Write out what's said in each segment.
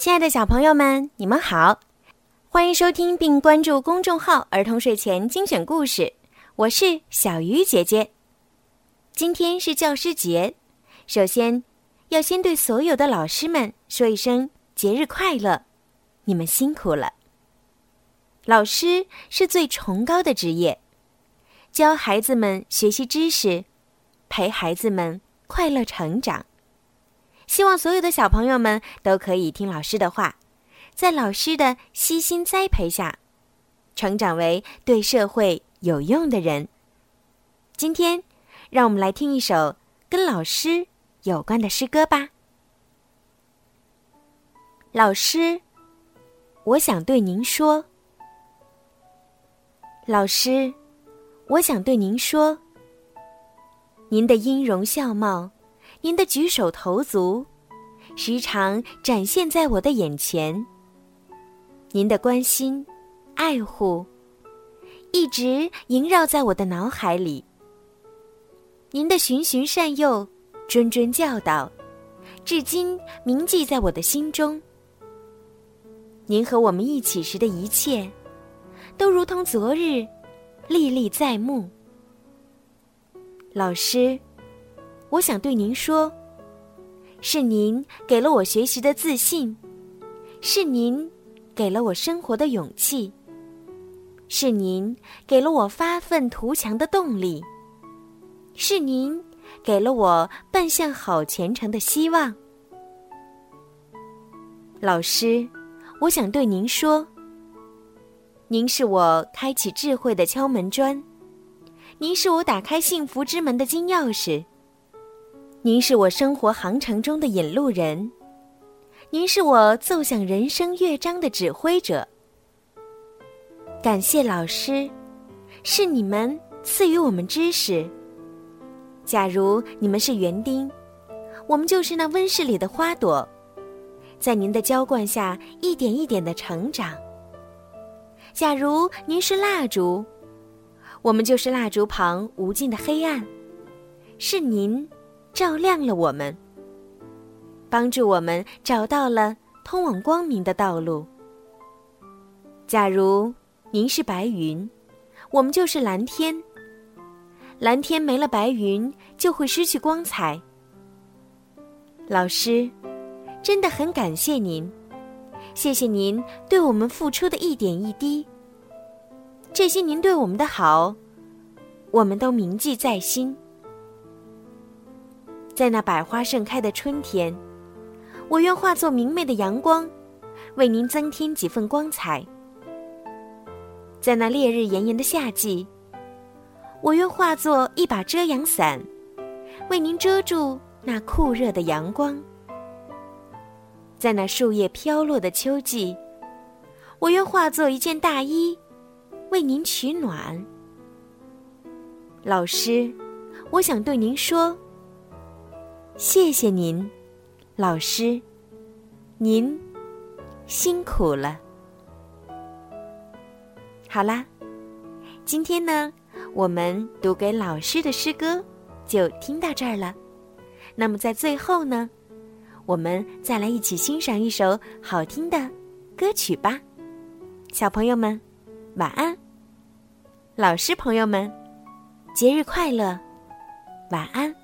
亲爱的小朋友们，你们好，欢迎收听并关注公众号“儿童睡前精选故事”，我是小鱼姐姐。今天是教师节，首先要先对所有的老师们说一声节日快乐，你们辛苦了。老师是最崇高的职业，教孩子们学习知识，陪孩子们快乐成长。希望所有的小朋友们都可以听老师的话，在老师的悉心栽培下，成长为对社会有用的人。今天，让我们来听一首跟老师有关的诗歌吧。老师，我想对您说。老师，我想对您说。您的音容笑貌。您的举手投足，时常展现在我的眼前。您的关心、爱护，一直萦绕在我的脑海里。您的循循善诱、谆谆教导，至今铭记在我的心中。您和我们一起时的一切，都如同昨日，历历在目。老师。我想对您说，是您给了我学习的自信，是您给了我生活的勇气，是您给了我发愤图强的动力，是您给了我奔向好前程的希望。老师，我想对您说，您是我开启智慧的敲门砖，您是我打开幸福之门的金钥匙。您是我生活航程中的引路人，您是我奏响人生乐章的指挥者。感谢老师，是你们赐予我们知识。假如你们是园丁，我们就是那温室里的花朵，在您的浇灌下一点一点的成长。假如您是蜡烛，我们就是蜡烛旁无尽的黑暗，是您。照亮了我们，帮助我们找到了通往光明的道路。假如您是白云，我们就是蓝天。蓝天没了白云，就会失去光彩。老师，真的很感谢您，谢谢您对我们付出的一点一滴。这些您对我们的好，我们都铭记在心。在那百花盛开的春天，我愿化作明媚的阳光，为您增添几分光彩。在那烈日炎炎的夏季，我愿化作一把遮阳伞，为您遮住那酷热的阳光。在那树叶飘落的秋季，我愿化作一件大衣，为您取暖。老师，我想对您说。谢谢您，老师，您辛苦了。好啦，今天呢，我们读给老师的诗歌就听到这儿了。那么在最后呢，我们再来一起欣赏一首好听的歌曲吧。小朋友们，晚安。老师朋友们，节日快乐，晚安。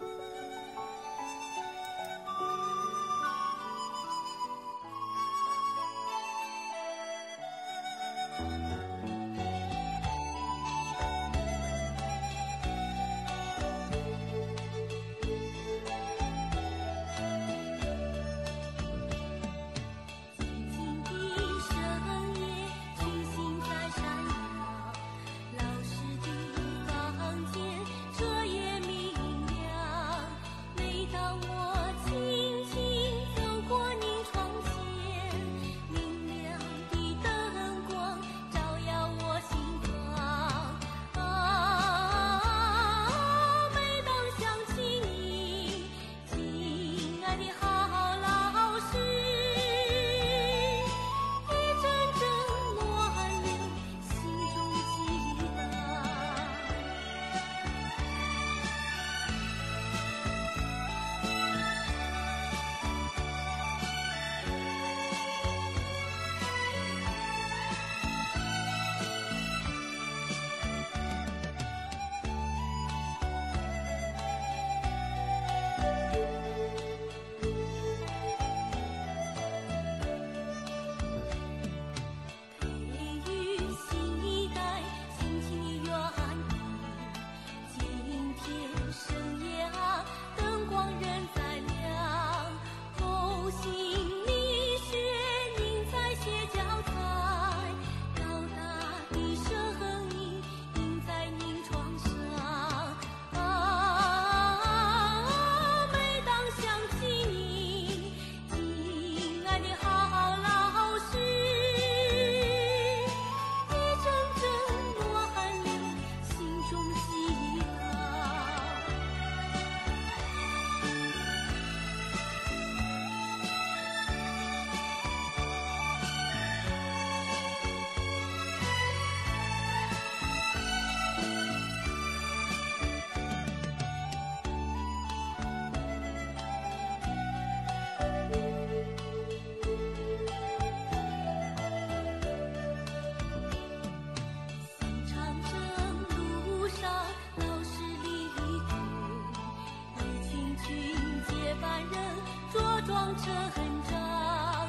茁壮成长，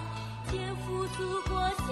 肩负祖国。